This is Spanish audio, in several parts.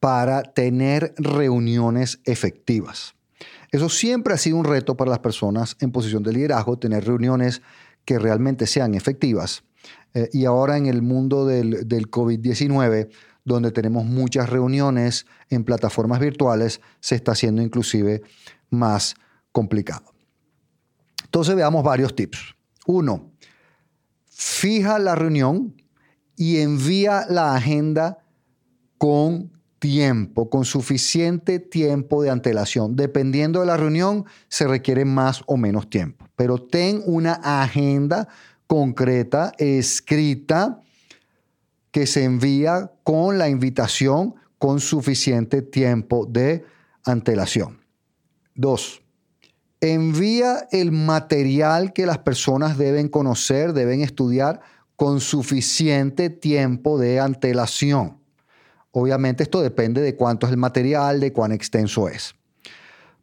para tener reuniones efectivas. Eso siempre ha sido un reto para las personas en posición de liderazgo, tener reuniones que realmente sean efectivas. Eh, y ahora en el mundo del, del COVID-19, donde tenemos muchas reuniones en plataformas virtuales, se está haciendo inclusive más complicado. Entonces veamos varios tips. Uno, fija la reunión y envía la agenda con tiempo, con suficiente tiempo de antelación. Dependiendo de la reunión, se requiere más o menos tiempo. Pero ten una agenda concreta, escrita, que se envía con la invitación con suficiente tiempo de antelación. Dos, envía el material que las personas deben conocer, deben estudiar con suficiente tiempo de antelación. Obviamente esto depende de cuánto es el material, de cuán extenso es.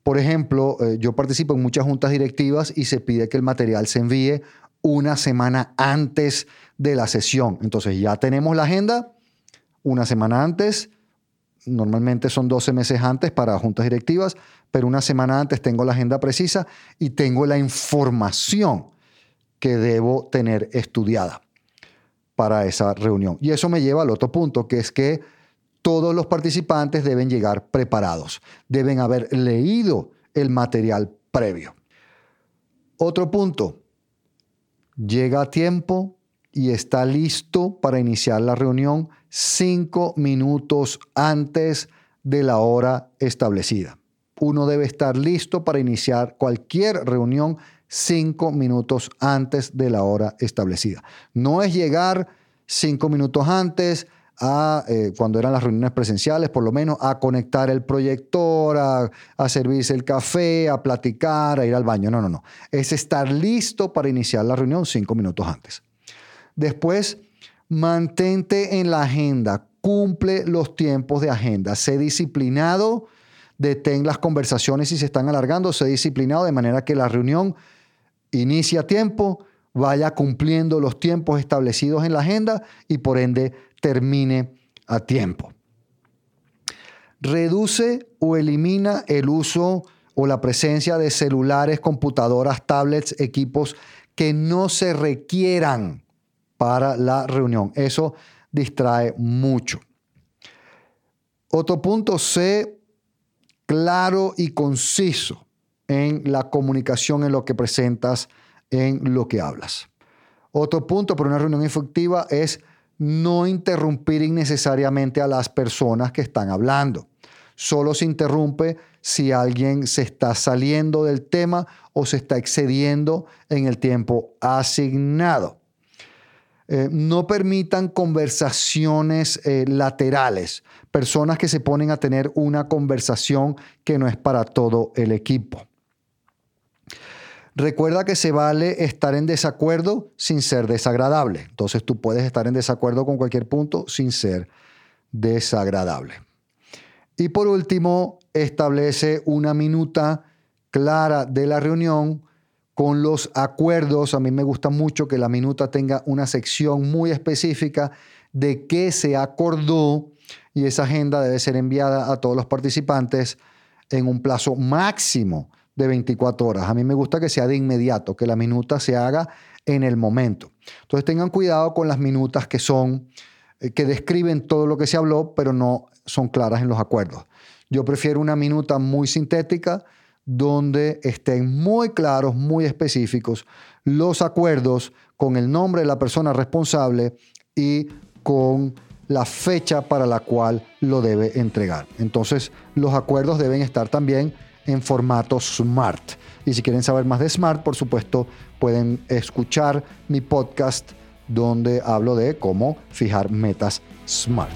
Por ejemplo, eh, yo participo en muchas juntas directivas y se pide que el material se envíe una semana antes de la sesión. Entonces ya tenemos la agenda una semana antes, normalmente son 12 meses antes para juntas directivas, pero una semana antes tengo la agenda precisa y tengo la información que debo tener estudiada para esa reunión. Y eso me lleva al otro punto, que es que todos los participantes deben llegar preparados, deben haber leído el material previo. Otro punto, llega a tiempo y está listo para iniciar la reunión cinco minutos antes de la hora establecida. Uno debe estar listo para iniciar cualquier reunión cinco minutos antes de la hora establecida. No es llegar cinco minutos antes, a, eh, cuando eran las reuniones presenciales, por lo menos, a conectar el proyector, a, a, servirse el café, a platicar, a ir al baño. No, no, no. Es estar listo para iniciar la reunión cinco minutos antes. Después, mantente en la agenda, cumple los tiempos de agenda, sé disciplinado, detén las conversaciones si se están alargando, sé disciplinado de manera que la reunión inicie a tiempo, vaya cumpliendo los tiempos establecidos en la agenda y por ende termine a tiempo. Reduce o elimina el uso o la presencia de celulares, computadoras, tablets, equipos que no se requieran para la reunión. Eso distrae mucho. Otro punto, sé claro y conciso en la comunicación, en lo que presentas, en lo que hablas. Otro punto para una reunión efectiva es no interrumpir innecesariamente a las personas que están hablando. Solo se interrumpe si alguien se está saliendo del tema o se está excediendo en el tiempo asignado. Eh, no permitan conversaciones eh, laterales, personas que se ponen a tener una conversación que no es para todo el equipo. Recuerda que se vale estar en desacuerdo sin ser desagradable. Entonces tú puedes estar en desacuerdo con cualquier punto sin ser desagradable. Y por último, establece una minuta clara de la reunión con los acuerdos. A mí me gusta mucho que la minuta tenga una sección muy específica de qué se acordó y esa agenda debe ser enviada a todos los participantes en un plazo máximo de 24 horas. A mí me gusta que sea de inmediato, que la minuta se haga en el momento. Entonces tengan cuidado con las minutas que son, eh, que describen todo lo que se habló, pero no son claras en los acuerdos. Yo prefiero una minuta muy sintética donde estén muy claros, muy específicos los acuerdos con el nombre de la persona responsable y con la fecha para la cual lo debe entregar. Entonces, los acuerdos deben estar también en formato Smart. Y si quieren saber más de Smart, por supuesto, pueden escuchar mi podcast donde hablo de cómo fijar metas Smart.